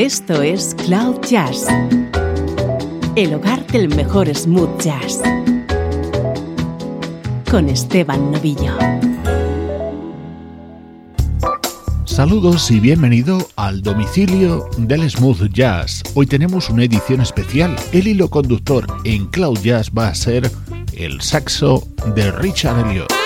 Esto es Cloud Jazz, el hogar del mejor smooth jazz, con Esteban Novillo. Saludos y bienvenido al domicilio del smooth jazz. Hoy tenemos una edición especial. El hilo conductor en Cloud Jazz va a ser el saxo de Richard Elliot.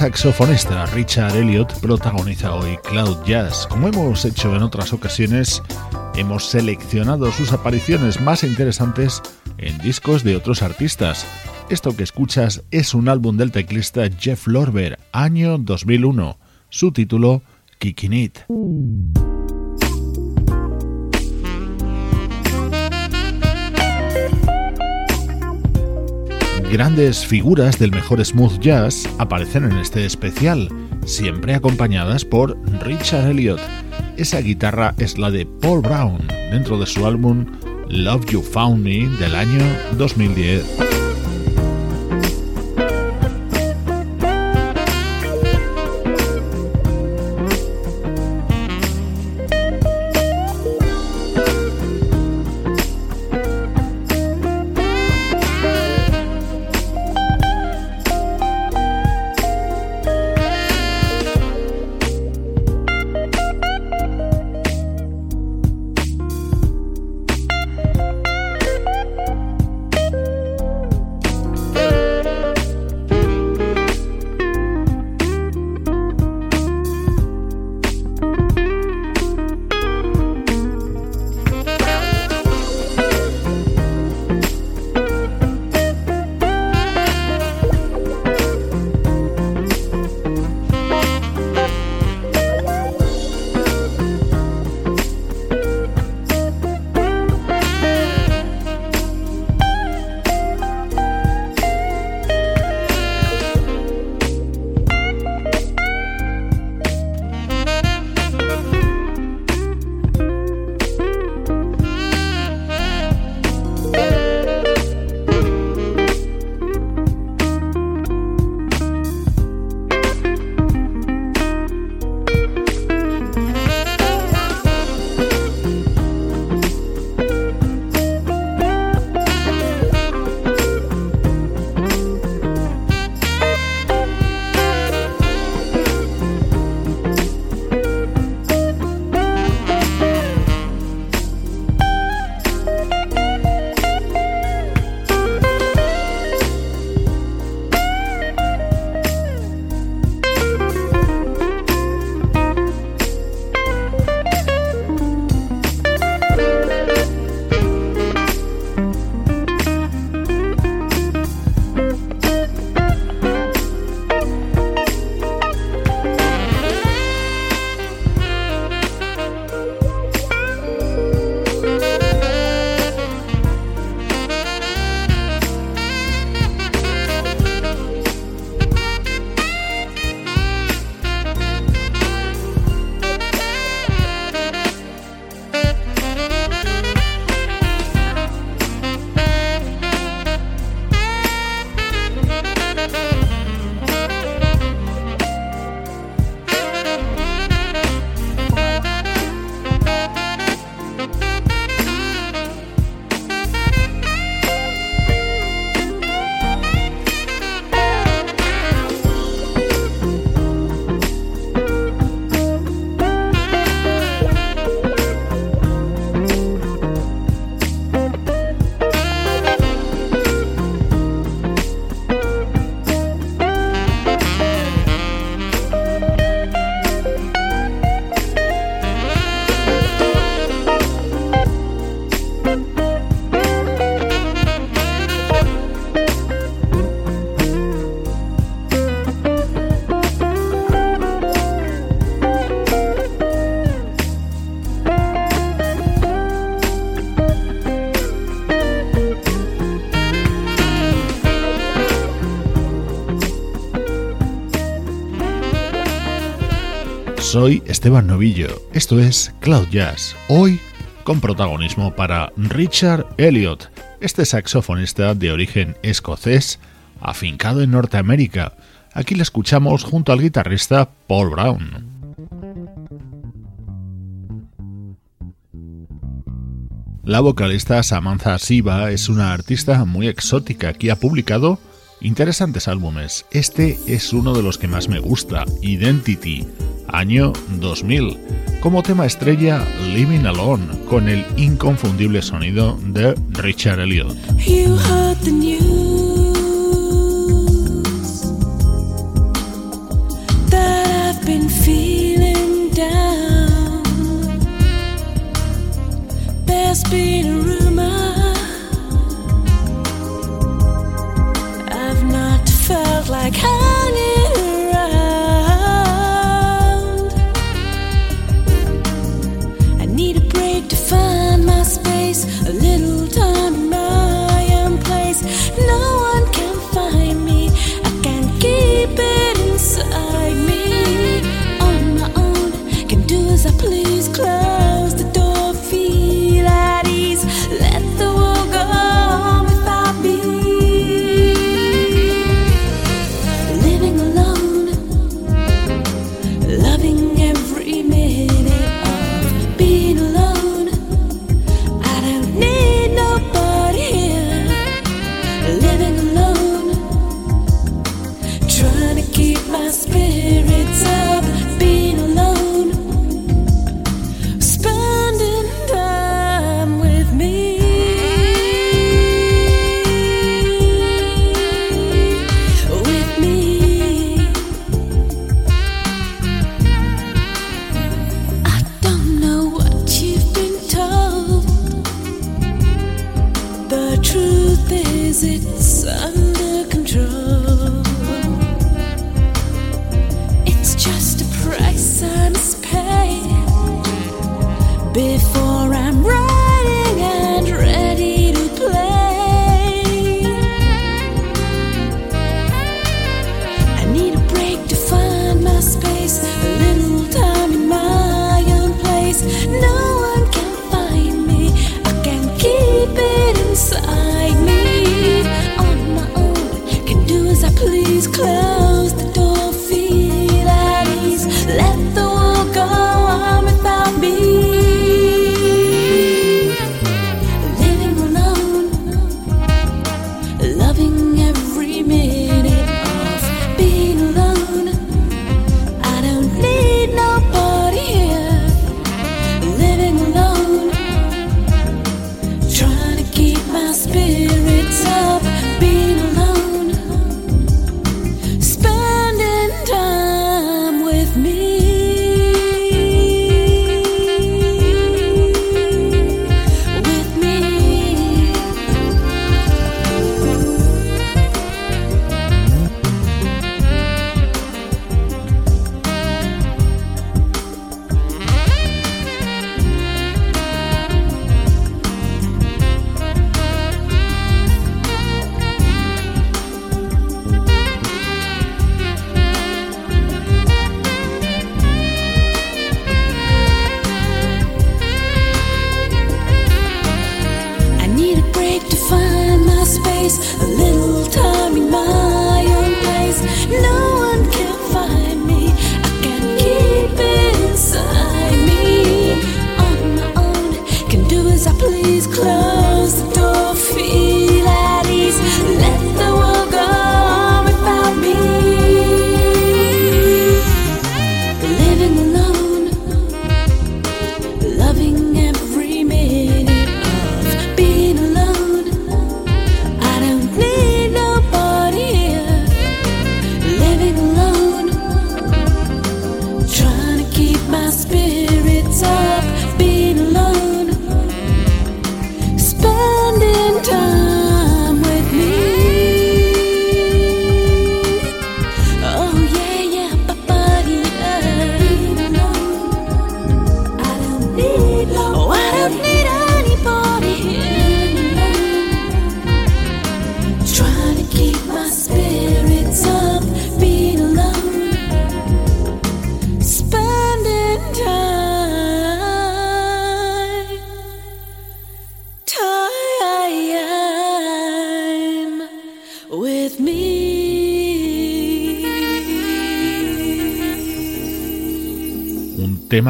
Saxofonista Richard Elliot protagoniza hoy Cloud Jazz. Como hemos hecho en otras ocasiones, hemos seleccionado sus apariciones más interesantes en discos de otros artistas. Esto que escuchas es un álbum del teclista Jeff Lorber, año 2001. Su título, Kicking It. Grandes figuras del mejor smooth jazz aparecen en este especial, siempre acompañadas por Richard Elliot. Esa guitarra es la de Paul Brown dentro de su álbum Love You Found Me del año 2010. Soy Esteban Novillo, esto es Cloud Jazz, hoy con protagonismo para Richard Elliot, este saxofonista de origen escocés afincado en Norteamérica. Aquí le escuchamos junto al guitarrista Paul Brown. La vocalista Samantha Siva es una artista muy exótica que ha publicado interesantes álbumes. Este es uno de los que más me gusta, Identity año 2000, como tema estrella Living Alone, con el inconfundible sonido de Richard Elliot.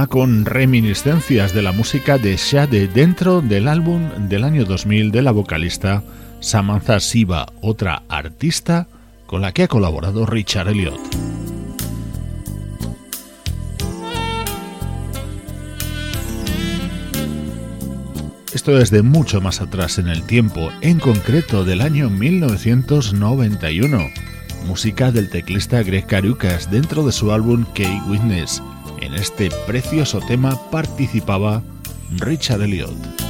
Con reminiscencias de la música de Shade dentro del álbum del año 2000 de la vocalista Samantha Siva, otra artista con la que ha colaborado Richard Elliot. Esto es de mucho más atrás en el tiempo, en concreto del año 1991. Música del teclista Greg Carucas dentro de su álbum K-Witness. En este precioso tema participaba Richard Elliot.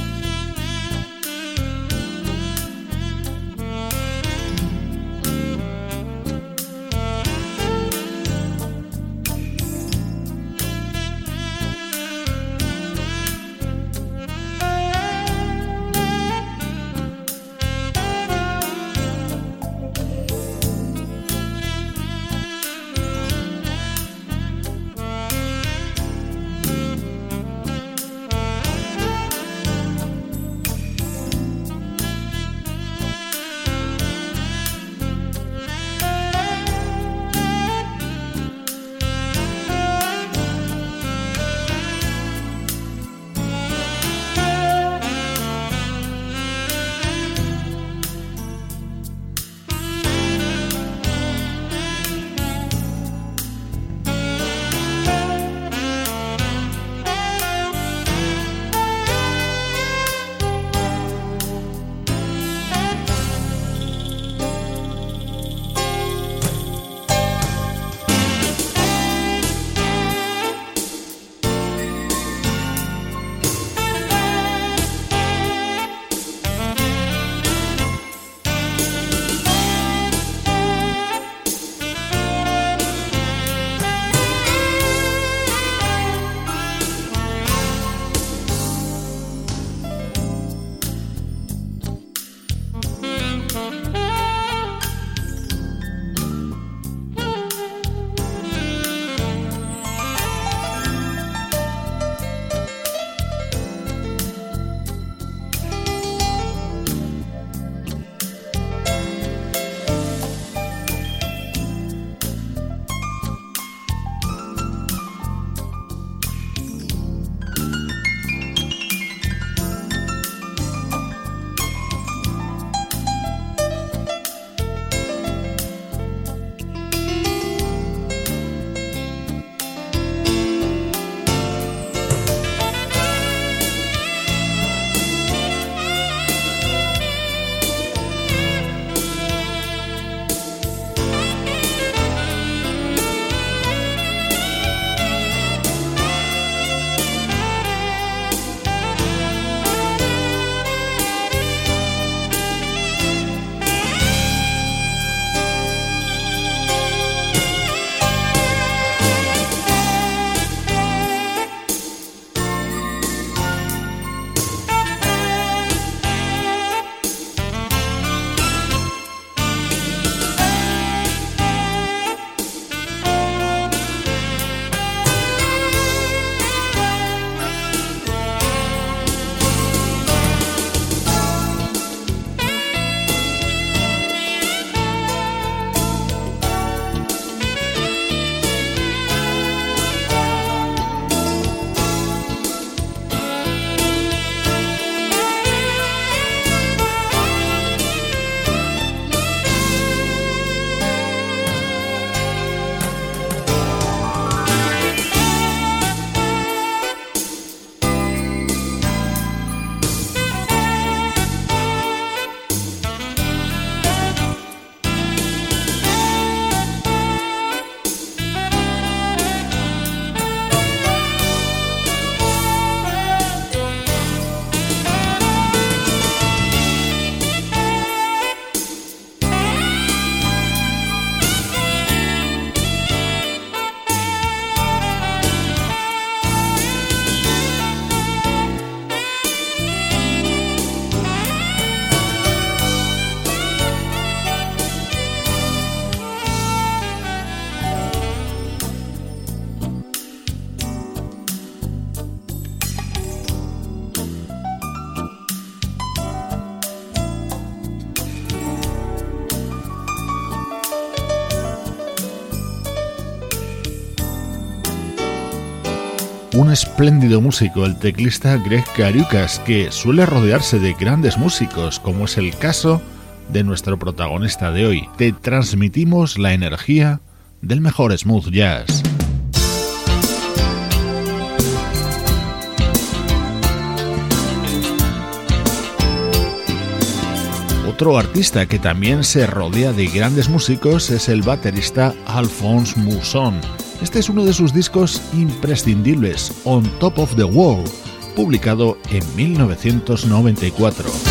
Espléndido músico, el teclista Greg Cariucas, que suele rodearse de grandes músicos, como es el caso de nuestro protagonista de hoy. Te transmitimos la energía del mejor smooth jazz. Otro artista que también se rodea de grandes músicos es el baterista Alphonse Mousson. Este es uno de sus discos imprescindibles, On Top of the World, publicado en 1994.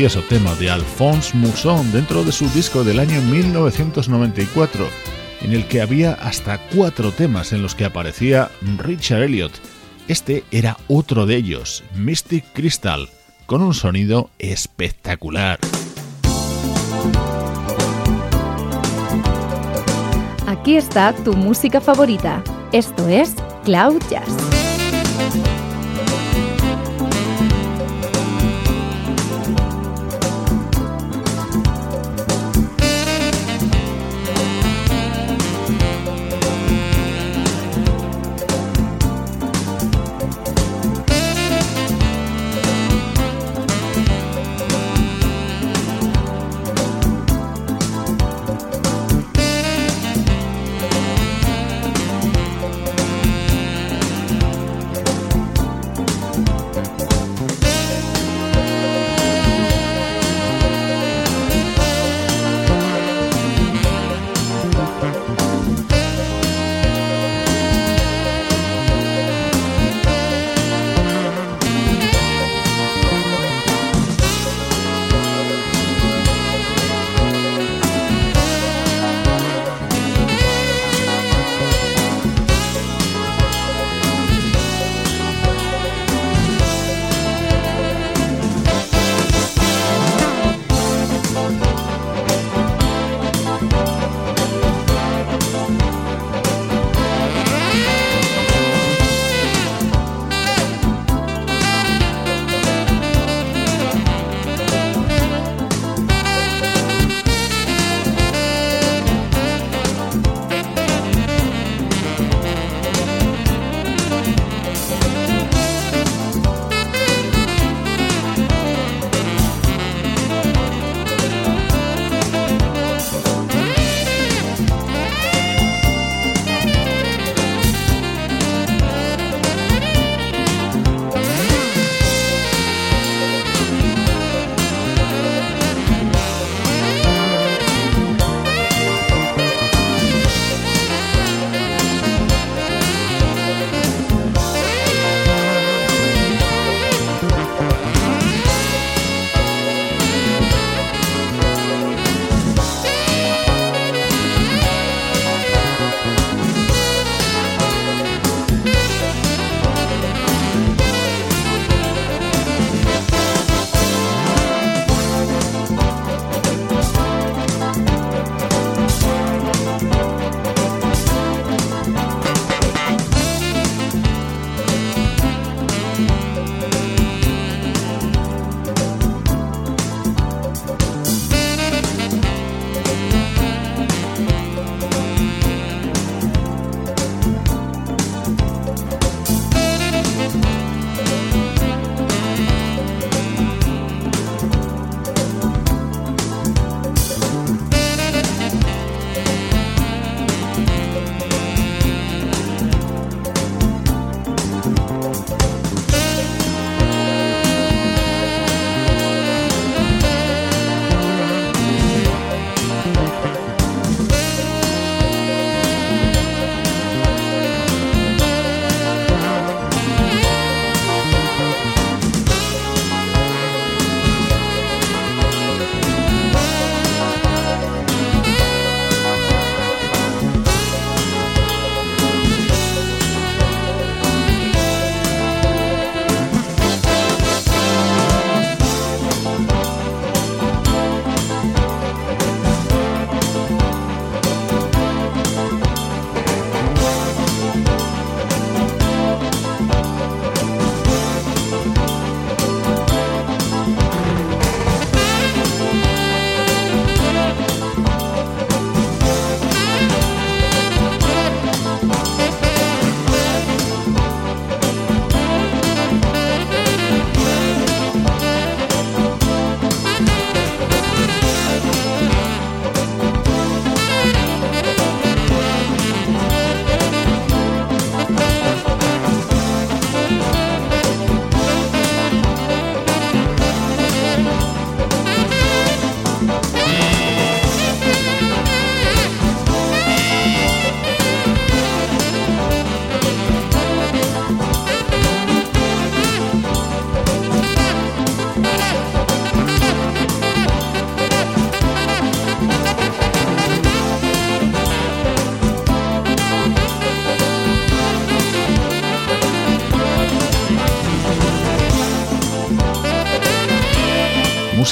Precioso tema de Alphonse Mousson dentro de su disco del año 1994, en el que había hasta cuatro temas en los que aparecía Richard Elliot. Este era otro de ellos, Mystic Crystal, con un sonido espectacular. Aquí está tu música favorita. Esto es Cloud Jazz.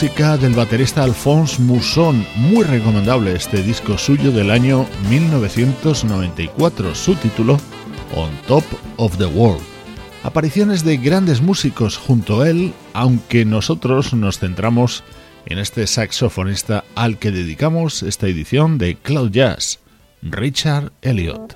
Música del baterista Alphonse Mousson, muy recomendable este disco suyo del año 1994, su título On Top of the World. Apariciones de grandes músicos junto a él, aunque nosotros nos centramos en este saxofonista al que dedicamos esta edición de Cloud Jazz, Richard Elliot.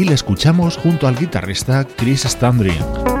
Aquí le escuchamos junto al guitarrista Chris Standring.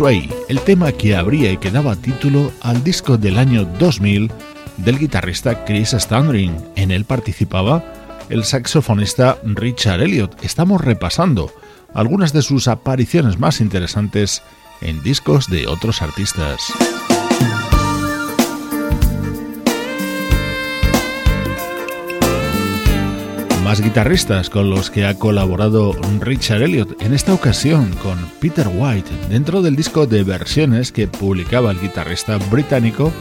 El tema que abría y que daba título al disco del año 2000 del guitarrista Chris Standring. En él participaba el saxofonista Richard Elliot. Estamos repasando algunas de sus apariciones más interesantes en discos de otros artistas. Más guitarristas con los que ha colaborado Richard Elliot, en esta ocasión con Peter White, dentro del disco de versiones que publicaba el guitarrista británico,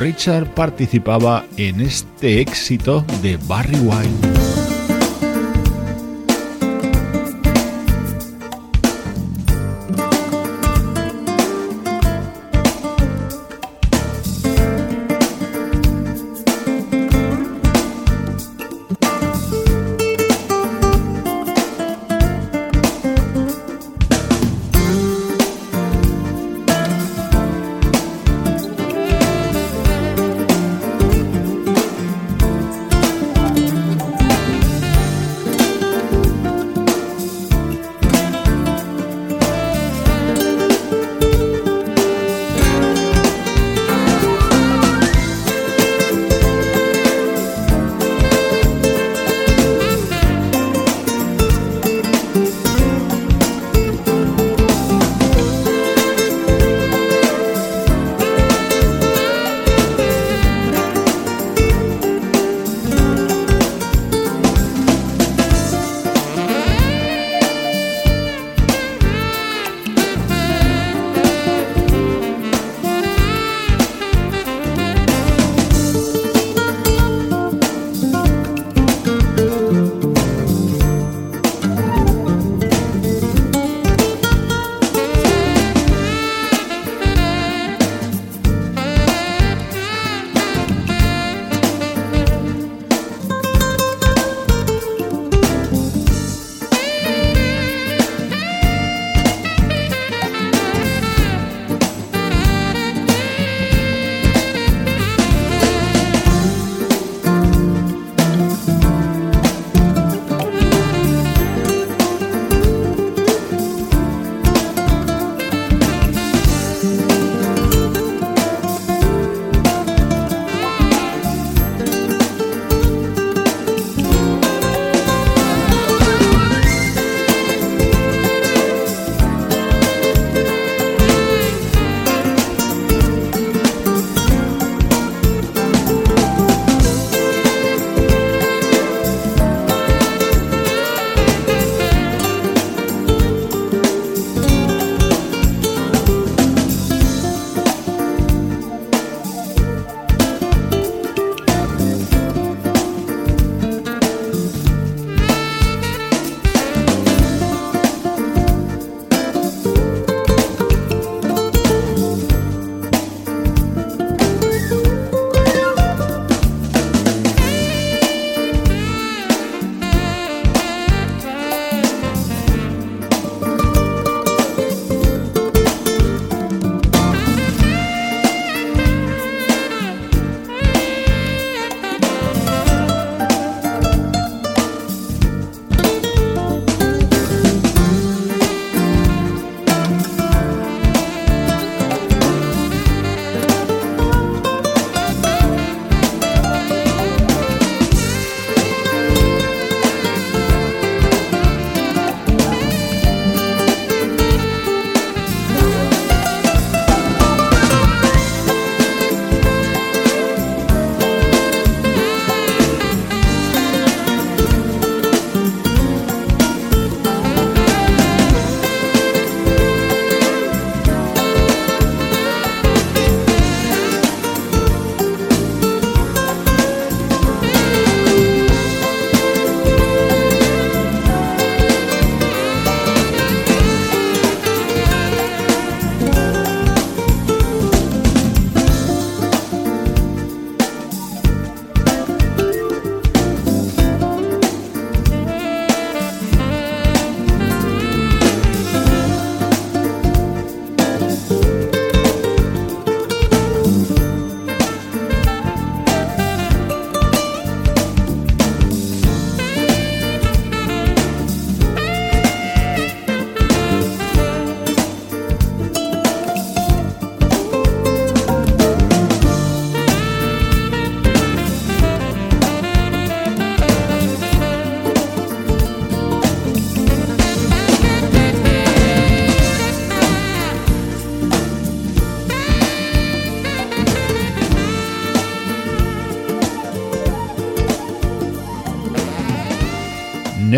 Richard participaba en este éxito de Barry White.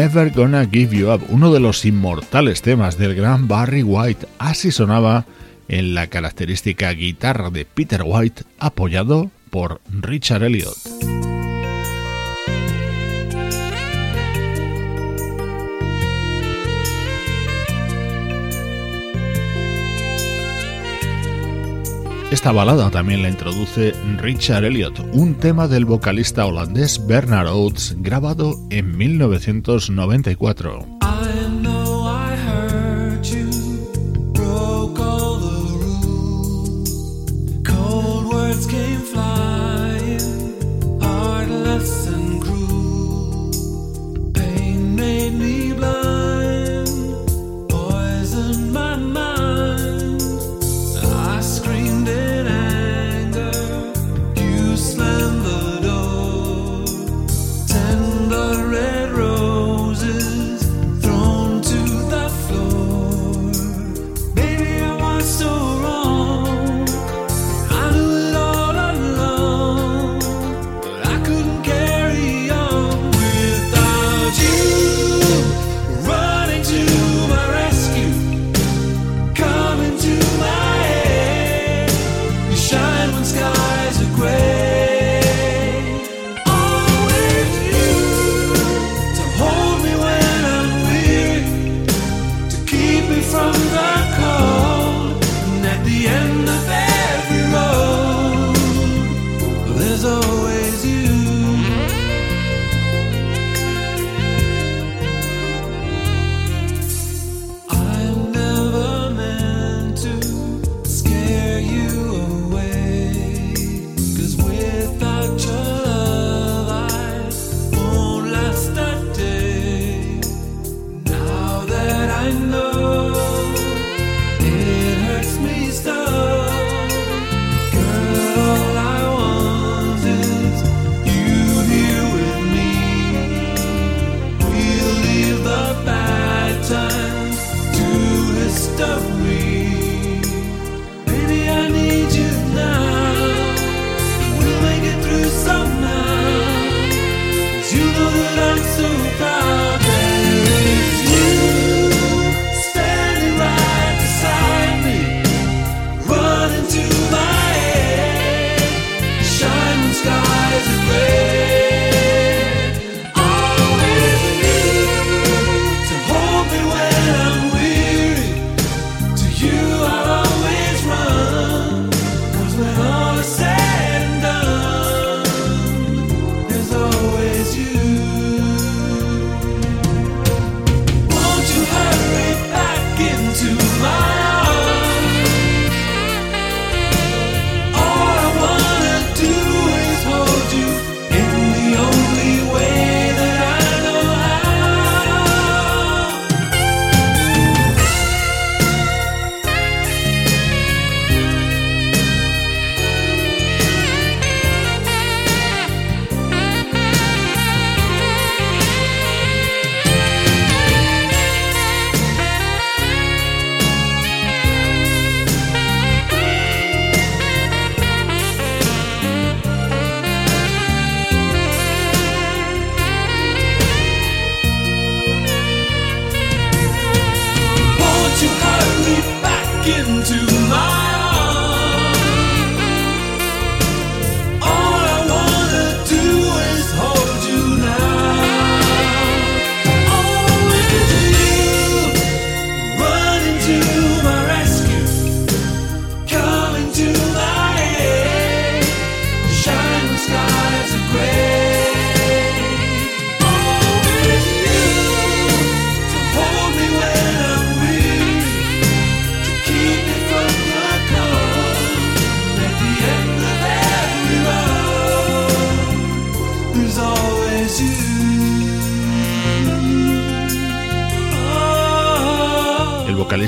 Never Gonna Give You Up, uno de los inmortales temas del gran Barry White. Así sonaba en la característica guitarra de Peter White apoyado por Richard Elliot. Esta balada también la introduce Richard Elliot, un tema del vocalista holandés Bernard Oates grabado en 1994.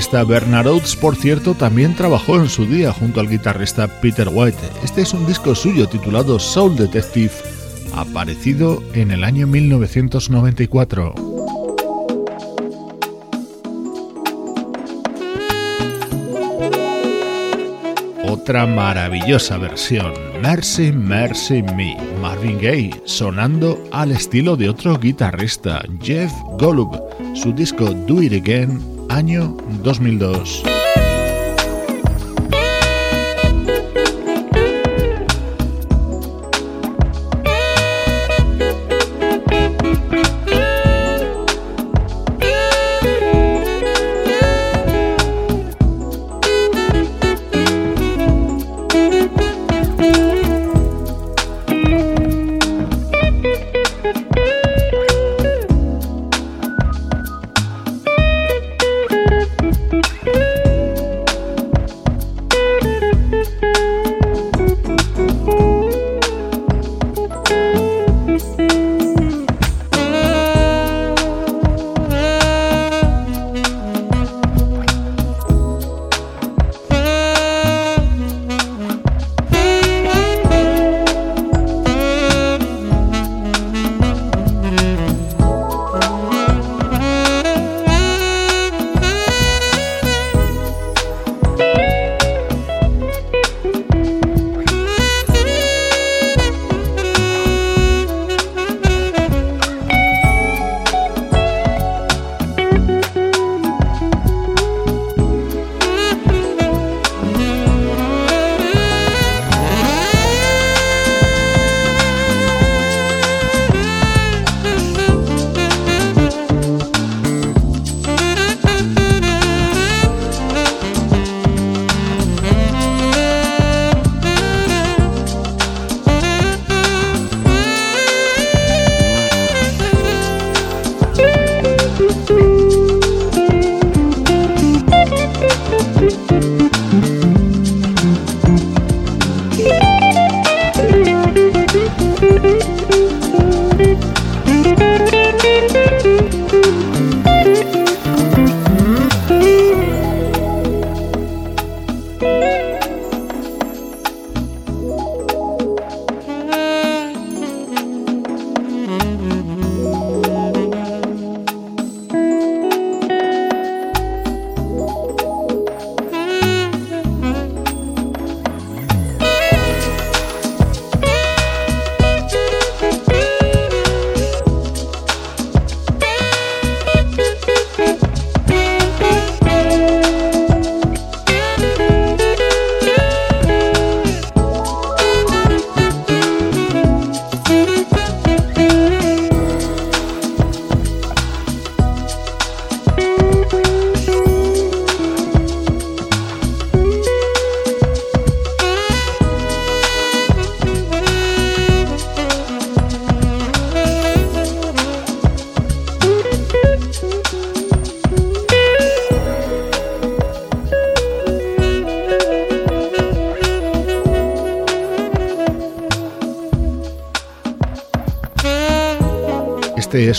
Vocalista Bernard Oates, por cierto, también trabajó en su día junto al guitarrista Peter White. Este es un disco suyo titulado Soul Detective, aparecido en el año 1994. otra maravillosa versión, Mercy Mercy Me, Marvin Gaye, sonando al estilo de otro guitarrista, Jeff Golub, su disco Do It Again, año 2002.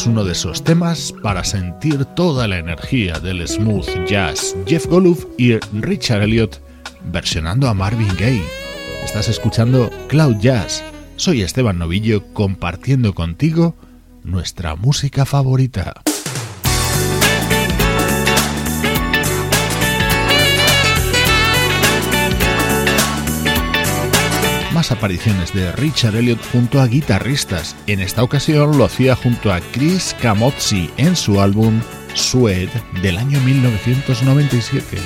Uno de esos temas para sentir toda la energía del smooth jazz. Jeff Golub y Richard Elliot versionando a Marvin Gaye. Estás escuchando Cloud Jazz. Soy Esteban Novillo compartiendo contigo nuestra música favorita. Más apariciones de Richard Elliot junto a guitarristas. En esta ocasión lo hacía junto a Chris Camozzi en su álbum Suede del año 1997.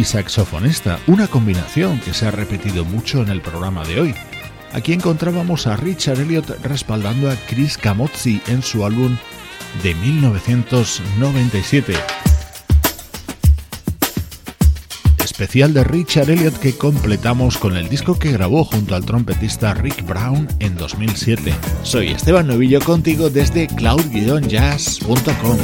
Y saxofonista, una combinación que se ha repetido mucho en el programa de hoy. Aquí encontrábamos a Richard Elliot respaldando a Chris Camozzi en su álbum de 1997. Especial de Richard Elliot que completamos con el disco que grabó junto al trompetista Rick Brown en 2007. Soy Esteban Novillo contigo desde cloud-jazz.com.